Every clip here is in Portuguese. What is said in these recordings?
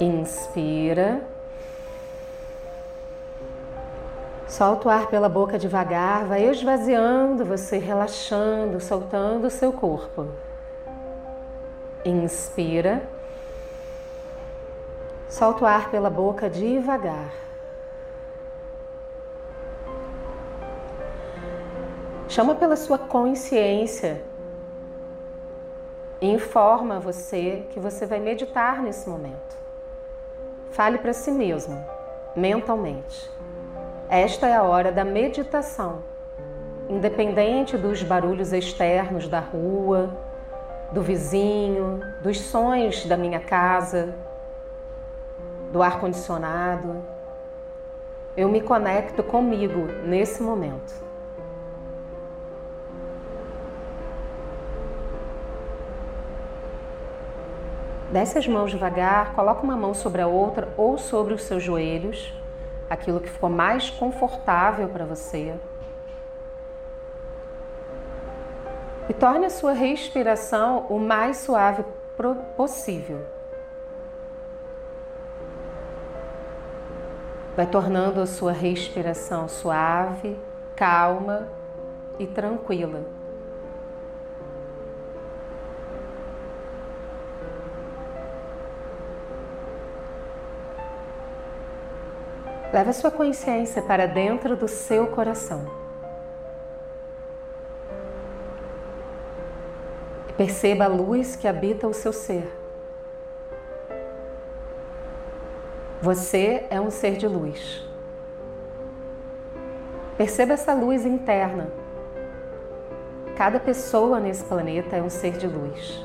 Inspira. Solta o ar pela boca devagar, vai esvaziando você, relaxando, soltando o seu corpo. Inspira. Solta o ar pela boca devagar. Chama pela sua consciência e informa você que você vai meditar nesse momento. Fale para si mesmo, mentalmente. Esta é a hora da meditação, independente dos barulhos externos da rua, do vizinho, dos sons da minha casa, do ar-condicionado. Eu me conecto comigo nesse momento. Desce as mãos devagar, coloca uma mão sobre a outra ou sobre os seus joelhos aquilo que ficou mais confortável para você. E torne a sua respiração o mais suave possível. Vai tornando a sua respiração suave, calma e tranquila. Leve a sua consciência para dentro do seu coração. E perceba a luz que habita o seu ser. Você é um ser de luz. Perceba essa luz interna. Cada pessoa nesse planeta é um ser de luz.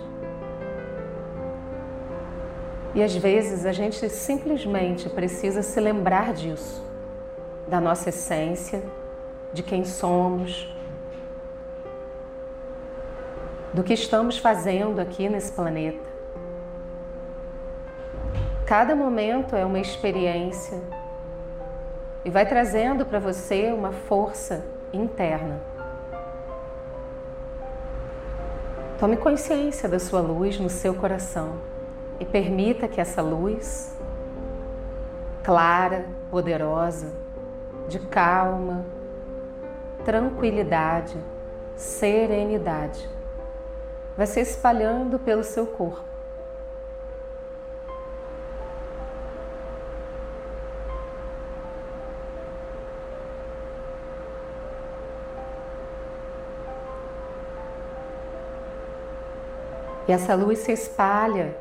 E às vezes a gente simplesmente precisa se lembrar disso, da nossa essência, de quem somos, do que estamos fazendo aqui nesse planeta. Cada momento é uma experiência e vai trazendo para você uma força interna. Tome consciência da sua luz no seu coração e permita que essa luz clara, poderosa, de calma, tranquilidade, serenidade, vai se espalhando pelo seu corpo. E essa luz se espalha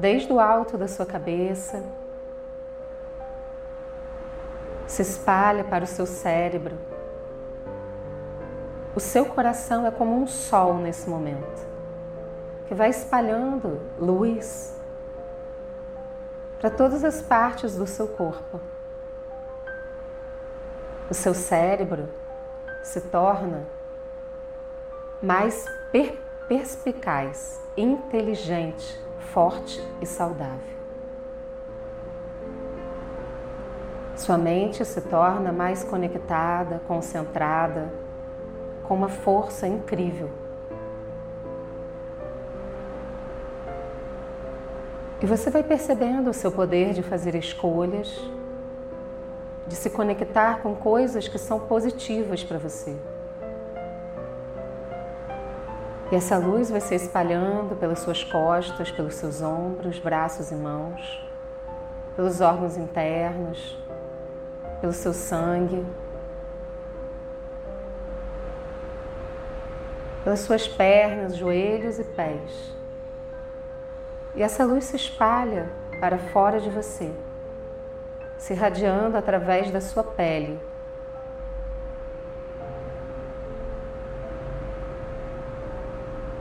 desde o alto da sua cabeça, se espalha para o seu cérebro. O seu coração é como um sol nesse momento, que vai espalhando luz para todas as partes do seu corpo. O seu cérebro se torna mais per perspicaz, inteligente, forte e saudável. Sua mente se torna mais conectada, concentrada, com uma força incrível. E você vai percebendo o seu poder de fazer escolhas, de se conectar com coisas que são positivas para você. E essa luz vai se espalhando pelas suas costas, pelos seus ombros, braços e mãos, pelos órgãos internos, pelo seu sangue, pelas suas pernas, joelhos e pés. E essa luz se espalha para fora de você, se irradiando através da sua pele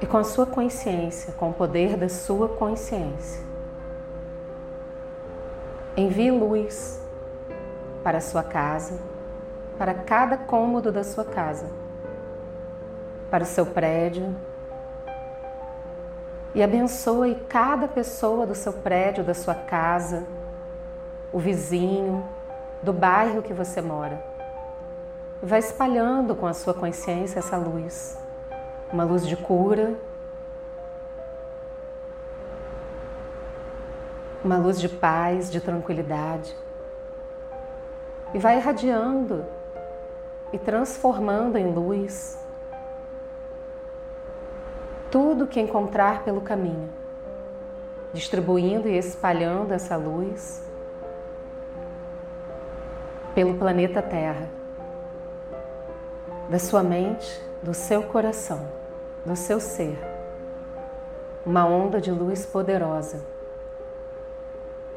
com a sua consciência, com o poder da sua consciência. Envie luz para a sua casa, para cada cômodo da sua casa, para o seu prédio e abençoe cada pessoa do seu prédio, da sua casa, o vizinho, do bairro que você mora. Vai espalhando com a sua consciência essa luz uma luz de cura. uma luz de paz, de tranquilidade, e vai irradiando e transformando em luz tudo que encontrar pelo caminho, distribuindo e espalhando essa luz pelo planeta Terra, da sua mente, do seu coração, do seu ser, uma onda de luz poderosa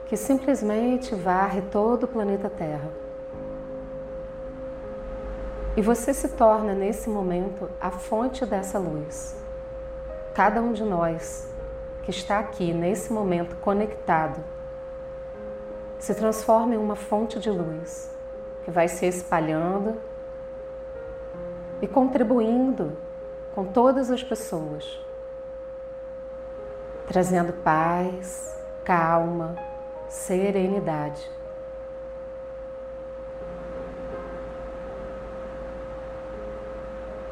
que simplesmente varre todo o planeta Terra. E você se torna nesse momento a fonte dessa luz. Cada um de nós que está aqui nesse momento conectado se transforma em uma fonte de luz que vai se espalhando e contribuindo com todas as pessoas, trazendo paz, calma, serenidade.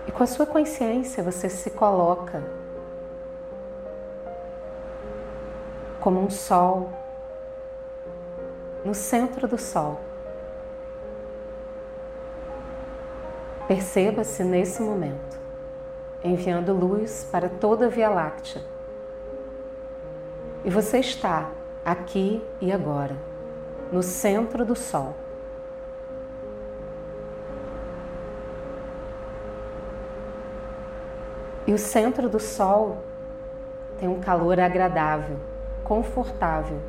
E com a sua consciência você se coloca como um sol no centro do sol. Perceba-se nesse momento, enviando luz para toda a Via Láctea. E você está aqui e agora, no centro do Sol. E o centro do Sol tem um calor agradável, confortável.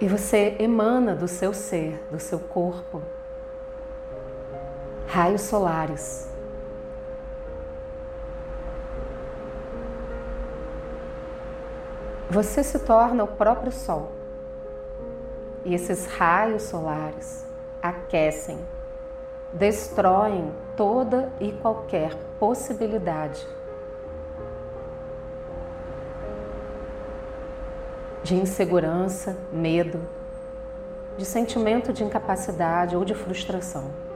E você emana do seu ser, do seu corpo, raios solares você se torna o próprio Sol. E esses raios solares aquecem, destroem toda e qualquer possibilidade de insegurança, medo, de sentimento de incapacidade ou de frustração.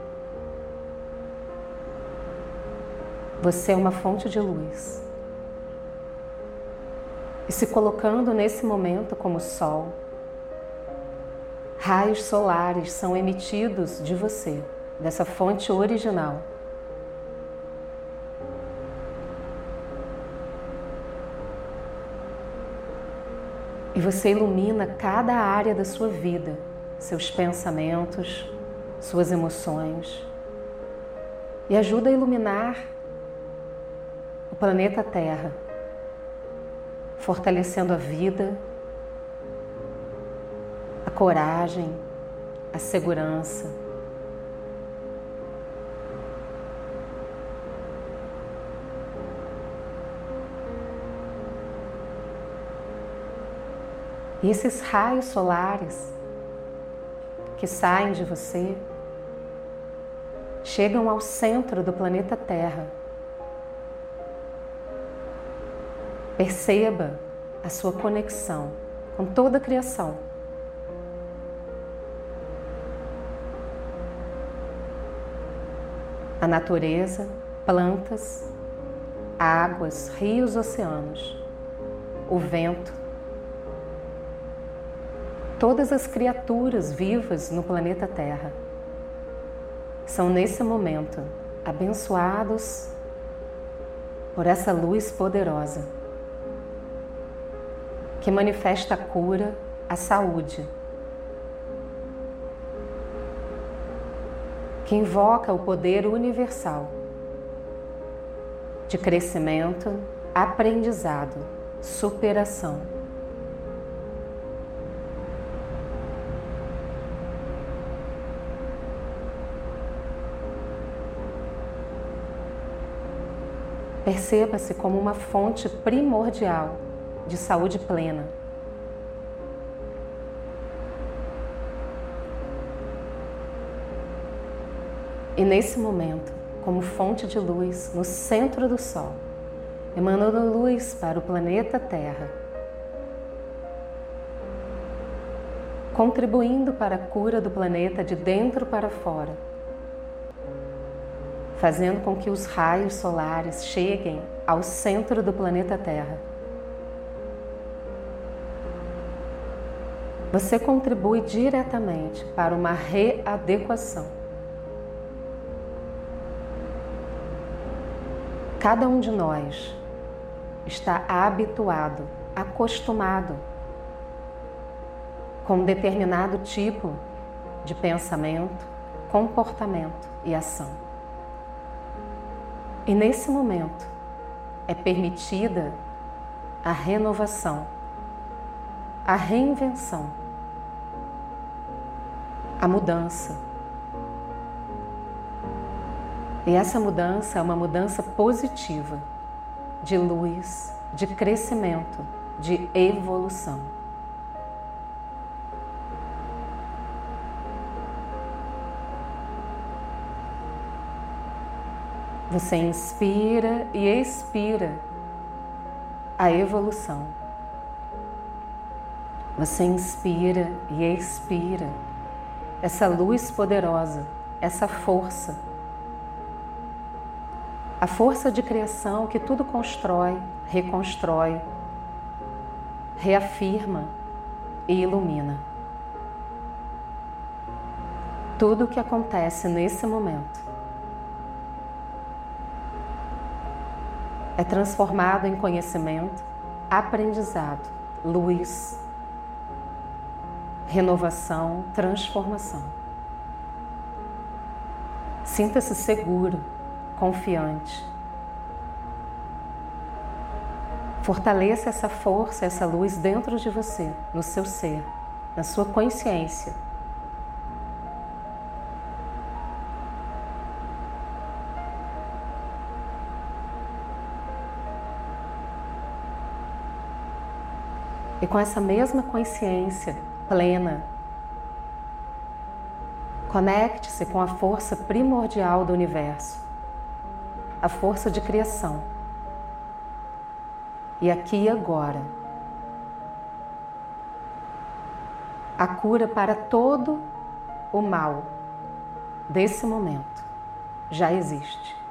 Você é uma fonte de luz e se colocando nesse momento como sol. Raios solares são emitidos de você, dessa fonte original. E você ilumina cada área da sua vida, seus pensamentos, suas emoções, e ajuda a iluminar o planeta Terra fortalecendo a vida, a coragem, a segurança. E esses raios solares que saem de você chegam ao centro do planeta Terra Perceba a sua conexão com toda a criação. A natureza, plantas, águas, rios, oceanos, o vento, todas as criaturas vivas no planeta Terra são nesse momento abençoados por essa luz poderosa que manifesta a cura, a saúde, que invoca o poder universal de crescimento, aprendizado, superação. Perceba-se como uma fonte primordial de saúde plena. E nesse momento, como fonte de luz no centro do Sol, emanando luz para o planeta Terra, contribuindo para a cura do planeta de dentro para fora, fazendo com que os raios solares cheguem ao centro do planeta Terra. Você contribui diretamente para uma readequação. Cada um de nós está habituado, acostumado com um determinado tipo de pensamento, comportamento e ação. E nesse momento é permitida a renovação, a reinvenção, a mudança. E essa mudança é uma mudança positiva, de luz, de crescimento, de evolução. Você inspira e expira a evolução. Você inspira e expira essa luz poderosa, essa força. A força de criação que tudo constrói, reconstrói, reafirma e ilumina. Tudo o que acontece nesse momento é transformado em conhecimento, aprendizado, luz, renovação, transformação. Sinta-se seguro, confiante. Fortaleça essa força, essa luz dentro de você, no seu ser, na sua consciência E com essa mesma consciência plena, conecte-se com a força primordial do universo, a força de criação. E aqui e agora, a cura para todo o mal desse momento já existe.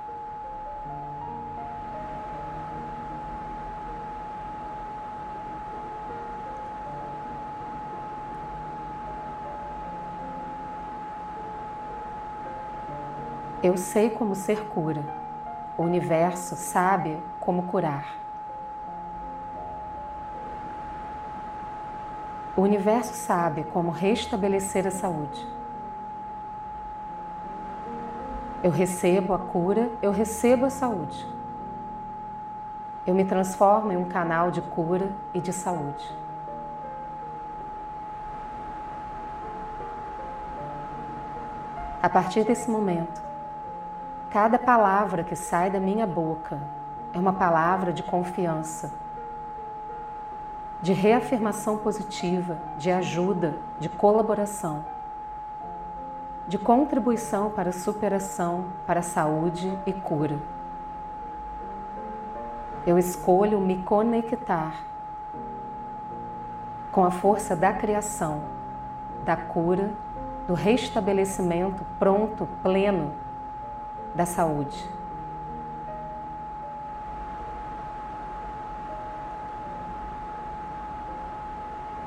Eu sei como ser cura. O universo sabe como curar. O universo sabe como restabelecer a saúde. Eu recebo a cura, eu recebo a saúde. Eu me transformo em um canal de cura e de saúde. A partir desse momento, Cada palavra que sai da minha boca é uma palavra de confiança, de reafirmação positiva, de ajuda, de colaboração, de contribuição para a superação, para a saúde e cura. Eu escolho me conectar com a força da criação, da cura, do restabelecimento pronto, pleno da saúde.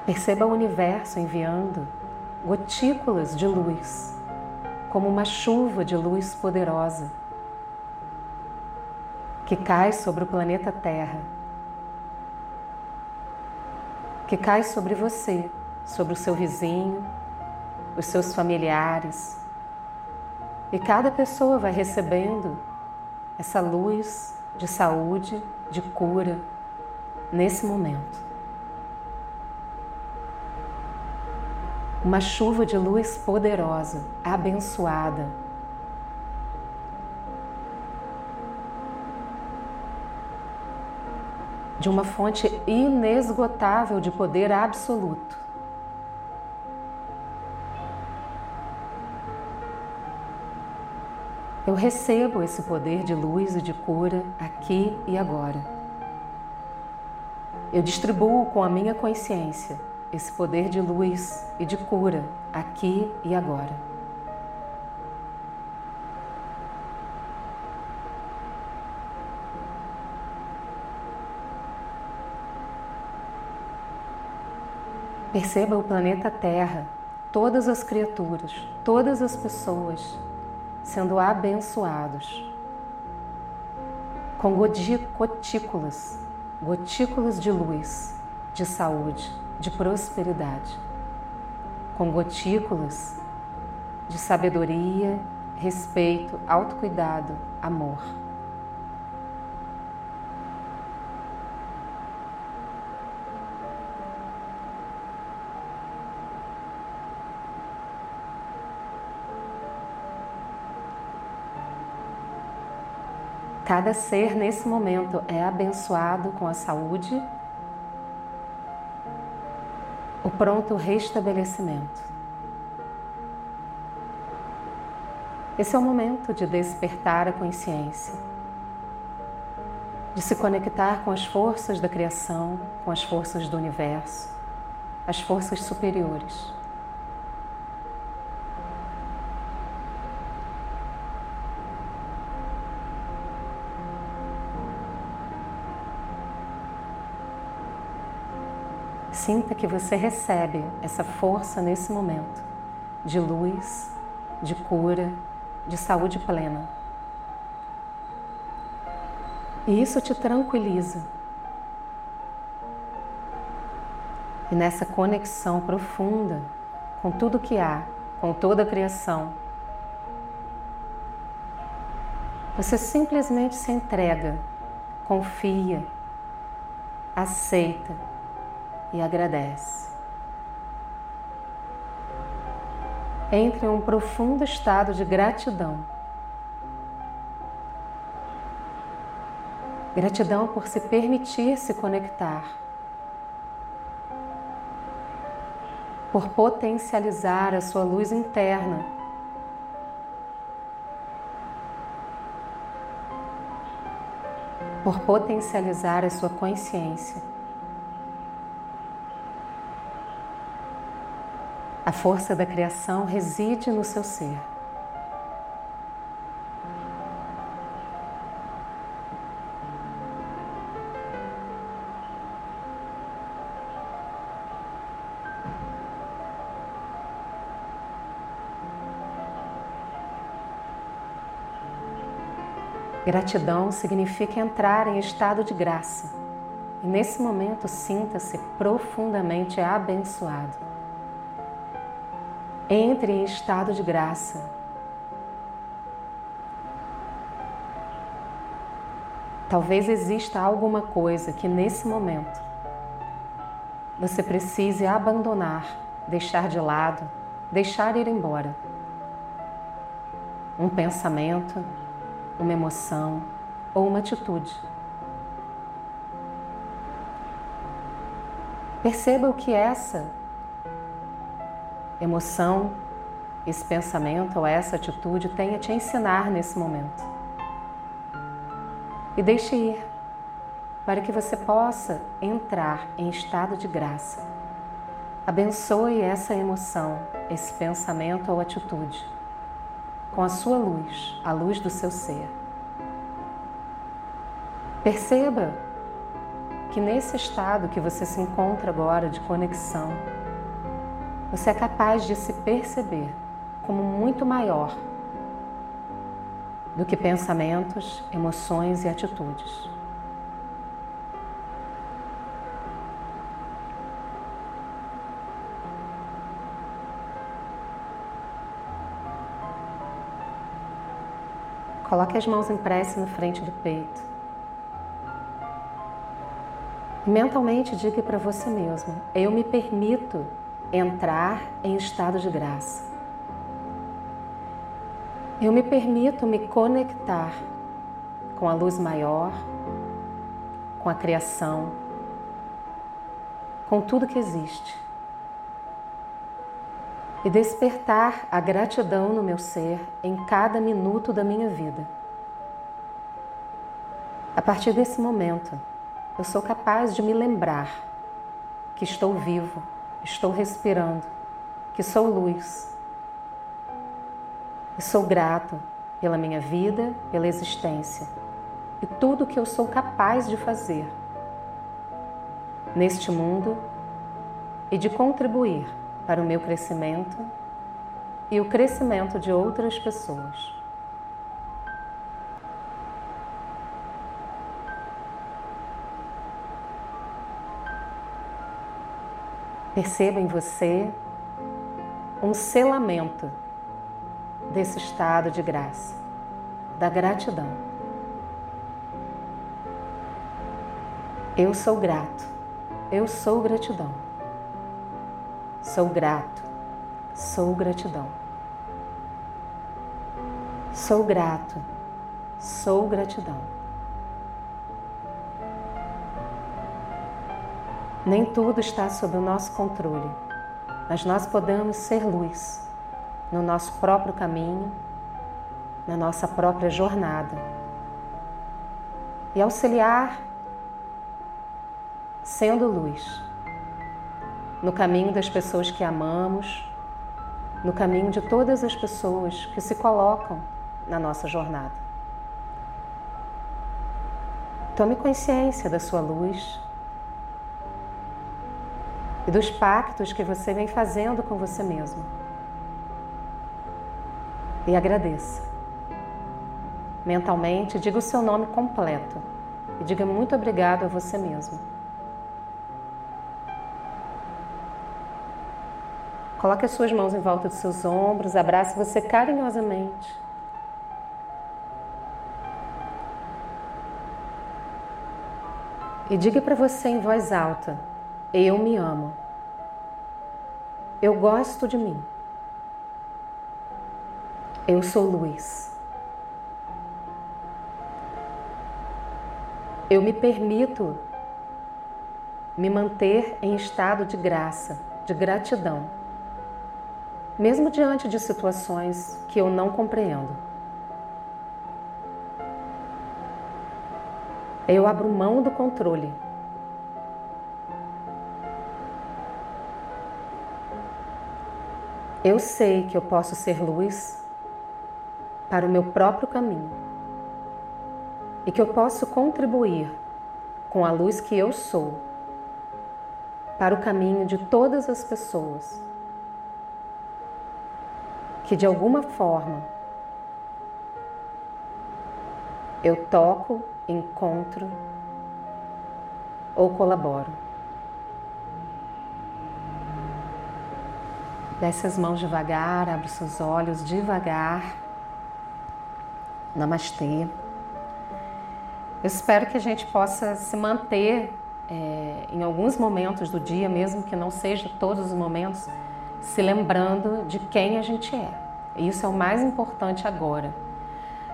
Perceba o universo enviando gotículas de luz, como uma chuva de luz poderosa que cai sobre o planeta Terra, que cai sobre você, sobre o seu vizinho, os seus familiares, e cada pessoa vai recebendo essa luz de saúde, de cura, nesse momento. Uma chuva de luz poderosa, abençoada. De uma fonte inesgotável de poder absoluto. Eu recebo esse poder de luz e de cura aqui e agora. Eu distribuo com a minha consciência esse poder de luz e de cura aqui e agora. Perceba o planeta Terra, todas as criaturas, todas as pessoas sendo abençoados com gotículas, gotículas de luz, de saúde, de prosperidade, com gotículas de sabedoria, respeito, autocuidado, amor. Cada ser nesse momento é abençoado com a saúde, o pronto restabelecimento. Esse é o momento de despertar a consciência, de se conectar com as forças da criação, com as forças do universo, as forças superiores. Sinta que você recebe essa força nesse momento de luz, de cura, de saúde plena. E isso te tranquiliza. E nessa conexão profunda com tudo que há, com toda a criação, você simplesmente se entrega, confia, aceita e agradece. entre em um profundo estado de gratidão. Gratidão por se permitir se conectar, por potencializar a sua luz interna. Por potencializar a sua consciência. A força da criação reside no seu ser. Gratidão significa entrar em estado de graça. E nesse momento, sinta-se profundamente abençoado. Entre em estado de graça. Talvez exista alguma coisa que nesse momento você precise abandonar, deixar de lado, deixar ir embora. Um pensamento, uma emoção ou uma atitude. Perceba o que essa emoção, esse pensamento ou essa atitude tem a te ensinar nesse momento. E deixe ir, para que você possa entrar em estado de graça. Abençoe essa emoção, esse pensamento ou atitude, com a sua luz, a luz do seu ser. Perceba que nesse estado que você se encontra agora de conexão, você é capaz de se perceber como muito maior do que pensamentos, emoções e atitudes. Coloque as mãos em prece na frente do peito. Mentalmente diga para você mesmo: Eu me permito entrar em estado de graça. Eu me permito me conectar com a luz maior, com a criação, com tudo que existe. E despertar a gratidão no meu ser em cada minuto da minha vida. A partir desse momento, eu sou capaz de me lembrar que estou vivo estou respirando, que sou luz. E sou grato pela minha vida, pela existência e tudo que eu sou capaz de fazer neste mundo e de contribuir para o meu crescimento e o crescimento de outras pessoas. Perceba em você um selamento desse estado de graça, da gratidão. Eu sou grato, eu sou gratidão. Sou grato, sou gratidão. Sou grato, sou gratidão. Nem tudo está sob o nosso controle, mas nós podemos ser luz no nosso próprio caminho, na nossa própria jornada e auxiliar sendo luz no caminho das pessoas que amamos, no caminho de todas as pessoas que se colocam na nossa jornada. Tome consciência da sua luz e dos pactos que você vem fazendo com você mesmo. E agradeça. Mentalmente, diga o seu nome completo e diga muito obrigado a você mesmo. Coloque as suas mãos em volta dos seus ombros, abrace você carinhosamente. E diga para você em voz alta: Eu me amo. Eu gosto de mim. Eu sou luz. Eu me permito me manter em estado de graça, de gratidão, mesmo diante de situações que eu não compreendo. Eu abro mão do controle. Eu sei que eu posso ser luz para o meu próprio caminho e que eu posso contribuir com a luz que eu sou para o caminho de todas as pessoas que de alguma forma eu toco encontro ou colaboro. Desce as mãos devagar, abre seus olhos devagar. Namastê. Eu espero que a gente possa se manter é, em alguns momentos do dia, mesmo que não seja todos os momentos, se lembrando de quem a gente é. Isso é o mais importante agora.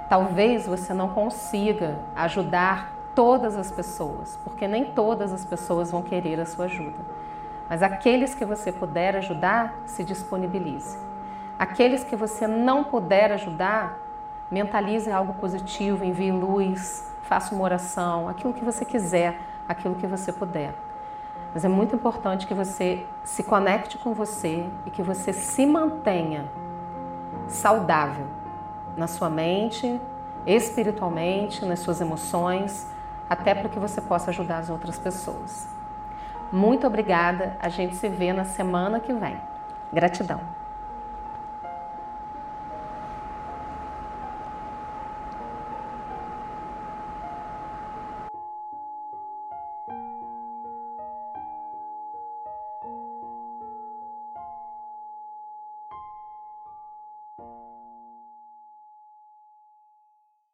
Talvez você não consiga ajudar todas as pessoas, porque nem todas as pessoas vão querer a sua ajuda. Mas aqueles que você puder ajudar, se disponibilize. Aqueles que você não puder ajudar, mentalize algo positivo, envie luz, faça uma oração, aquilo que você quiser, aquilo que você puder. Mas é muito importante que você se conecte com você e que você se mantenha saudável na sua mente, espiritualmente, nas suas emoções, até para que você possa ajudar as outras pessoas. Muito obrigada. A gente se vê na semana que vem. Gratidão.